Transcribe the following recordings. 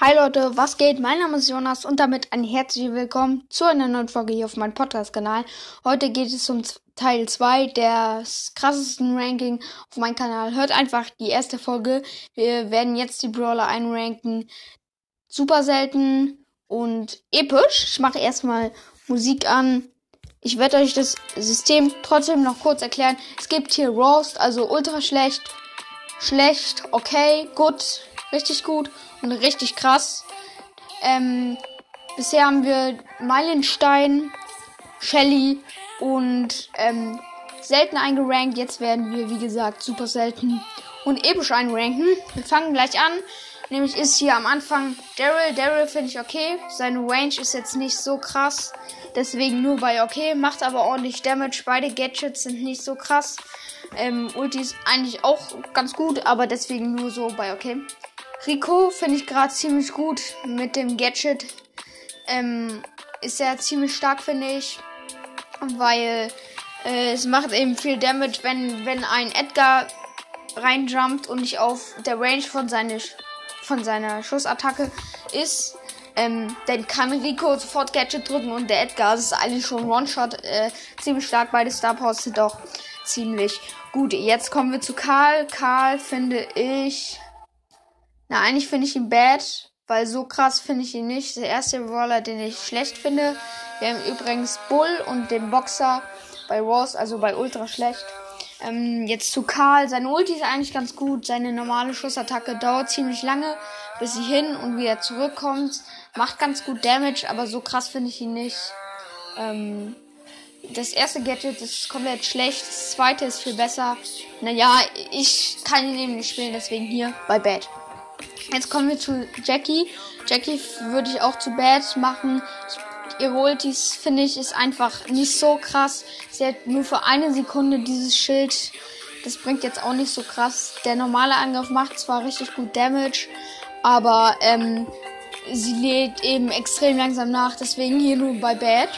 Hi Leute, was geht? Mein Name ist Jonas und damit ein herzliches Willkommen zu einer neuen Folge hier auf meinem Podcast-Kanal. Heute geht es um Teil 2 des krassesten Ranking auf meinem Kanal. Hört einfach die erste Folge. Wir werden jetzt die Brawler einranken. Super selten und episch. Ich mache erstmal Musik an. Ich werde euch das System trotzdem noch kurz erklären. Es gibt hier Roast, also ultra schlecht, schlecht, okay, gut, richtig gut richtig krass. Ähm, bisher haben wir Meilenstein, Shelly und ähm, selten eingerankt. Jetzt werden wir, wie gesagt, super selten und episch einranken. Wir fangen gleich an. Nämlich ist hier am Anfang Daryl. Daryl finde ich okay. Seine Range ist jetzt nicht so krass. Deswegen nur bei okay. Macht aber ordentlich Damage. Beide Gadgets sind nicht so krass. Ähm, Ulti ist eigentlich auch ganz gut, aber deswegen nur so bei okay. Rico finde ich gerade ziemlich gut mit dem Gadget. Ähm, ist er ziemlich stark, finde ich. Weil äh, es macht eben viel Damage, wenn, wenn ein Edgar reinjumpt und nicht auf der Range von, seine, von seiner Schussattacke ist. Ähm, dann kann Rico sofort Gadget drücken und der Edgar, ist eigentlich schon One-Shot, äh, ziemlich stark. Beide Star Powers sind auch ziemlich gut. Jetzt kommen wir zu Karl. Karl finde ich na, eigentlich finde ich ihn bad, weil so krass finde ich ihn nicht. Der erste Roller, den ich schlecht finde. Wir haben übrigens Bull und den Boxer bei Ross, also bei Ultra schlecht. Ähm, jetzt zu Karl. Seine Ulti ist eigentlich ganz gut. Seine normale Schussattacke dauert ziemlich lange, bis sie hin und wieder zurückkommt. Macht ganz gut Damage, aber so krass finde ich ihn nicht. Ähm, das erste Gadget ist komplett schlecht. Das zweite ist viel besser. Naja, ich kann ihn eben nicht spielen, deswegen hier bei Bad. Jetzt kommen wir zu Jackie. Jackie würde ich auch zu Bad machen. Ihre Ultis, finde ich, ist einfach nicht so krass. Sie hat nur für eine Sekunde dieses Schild. Das bringt jetzt auch nicht so krass. Der normale Angriff macht zwar richtig gut Damage, aber ähm, sie lädt eben extrem langsam nach. Deswegen hier nur bei Bad.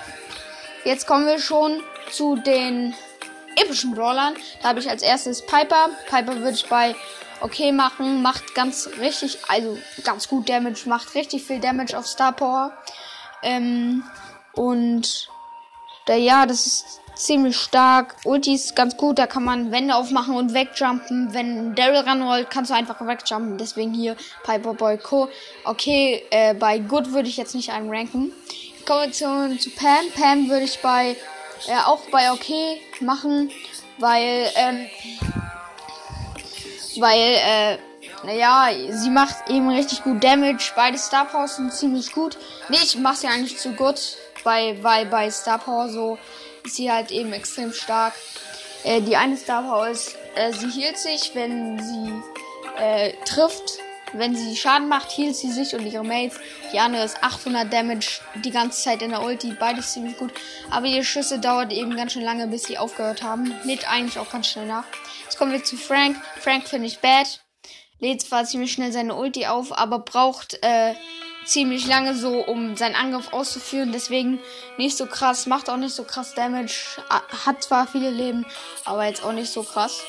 Jetzt kommen wir schon zu den epischen Brawlern. Da habe ich als erstes Piper. Piper würde ich bei okay machen, macht ganz richtig, also ganz gut Damage, macht richtig viel Damage auf Star Power. Ähm, und der, ja, das ist ziemlich stark. Ulti ist ganz gut, da kann man Wände aufmachen und wegjumpen. Wenn Daryl ranrollt, kannst du einfach wegjumpen. Deswegen hier Piper Boy Co. Okay, äh, bei Good würde ich jetzt nicht einranken. Kommen wir zu, zu Pam. Pam würde ich bei äh, auch bei okay machen, weil ähm, weil, äh, naja, sie macht eben richtig gut Damage. Beide Star Power sind ziemlich gut. Nee, ich mach sie eigentlich zu gut, bei, weil bei Star Power so ist sie halt eben extrem stark. Äh, die eine Star Power ist, äh, sie hielt sich, wenn sie äh, trifft. Wenn sie Schaden macht, hielt sie sich und ihre Mates. Die andere ist 800 Damage die ganze Zeit in der Ulti. Beides ziemlich gut. Aber ihre Schüsse dauert eben ganz schön lange, bis sie aufgehört haben. Lädt eigentlich auch ganz schnell nach. Jetzt kommen wir zu Frank. Frank finde ich bad. Lädt zwar ziemlich schnell seine Ulti auf, aber braucht äh, ziemlich lange so, um seinen Angriff auszuführen. Deswegen nicht so krass, macht auch nicht so krass Damage. Hat zwar viele Leben, aber jetzt auch nicht so krass.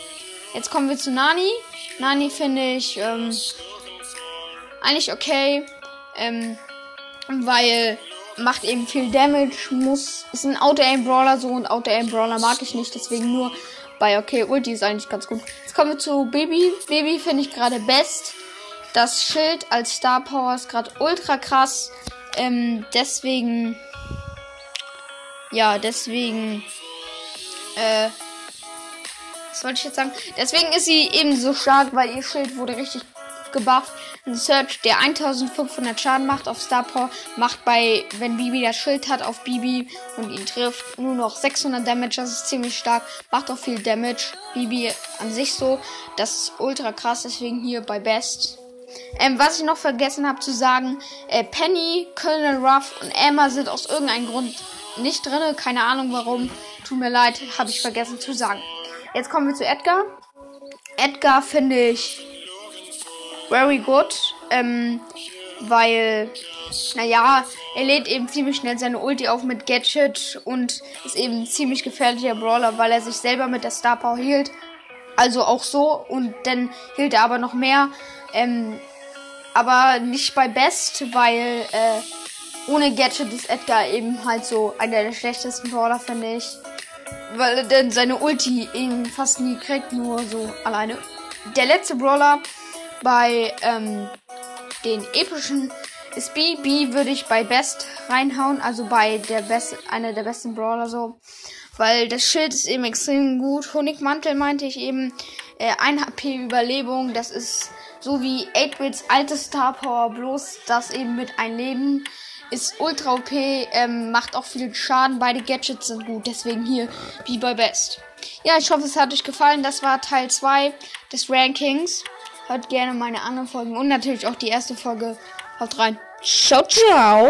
Jetzt kommen wir zu Nani. Nani finde ich ähm, eigentlich okay, ähm, weil macht eben viel Damage, muss ist ein Auto-Aim-Brawler so und Auto-Aim-Brawler mag ich nicht, deswegen nur bei okay, Ulti ist eigentlich ganz gut. Jetzt kommen wir zu Baby. Baby finde ich gerade best. Das Schild als Star Power ist gerade ultra krass. Ähm, deswegen. Ja, deswegen. Äh. Was wollte ich jetzt sagen? Deswegen ist sie eben so stark, weil ihr Schild wurde richtig gebufft. Ein Search, der 1500 Schaden macht auf Star Power, macht bei, wenn Bibi das Schild hat auf Bibi und ihn trifft, nur noch 600 Damage. Das ist ziemlich stark. Macht auch viel Damage. Bibi an sich so. Das ist ultra krass, deswegen hier bei Best. Ähm, was ich noch vergessen habe zu sagen, äh, Penny, Colonel Ruff und Emma sind aus irgendeinem Grund nicht drin. Keine Ahnung warum. Tut mir leid, habe ich vergessen zu sagen. Jetzt kommen wir zu Edgar. Edgar finde ich very good. Ähm, weil, naja, er lädt eben ziemlich schnell seine Ulti auf mit Gadget und ist eben ein ziemlich gefährlicher Brawler, weil er sich selber mit der Star Power hielt. Also auch so und dann hielt er aber noch mehr. Ähm, aber nicht bei Best, weil äh, ohne Gadget ist Edgar eben halt so einer der schlechtesten Brawler, finde ich. Weil er denn seine Ulti eben fast nie kriegt, nur so alleine. Der letzte Brawler bei ähm, den epischen ist B. B würde ich bei Best reinhauen, also bei der beste, einer der besten Brawler so. Weil das Schild ist eben extrem gut. Honigmantel meinte ich eben. Äh, 1 HP Überlebung, das ist so wie 8-Bits altes Star Power, bloß das eben mit ein Leben. Ist ultra OP, ähm, macht auch viel Schaden. Beide Gadgets sind gut, deswegen hier wie bei Best. Ja, ich hoffe, es hat euch gefallen. Das war Teil 2 des Rankings. Hört gerne meine anderen Folgen und natürlich auch die erste Folge. Haut rein. Ciao, ciao.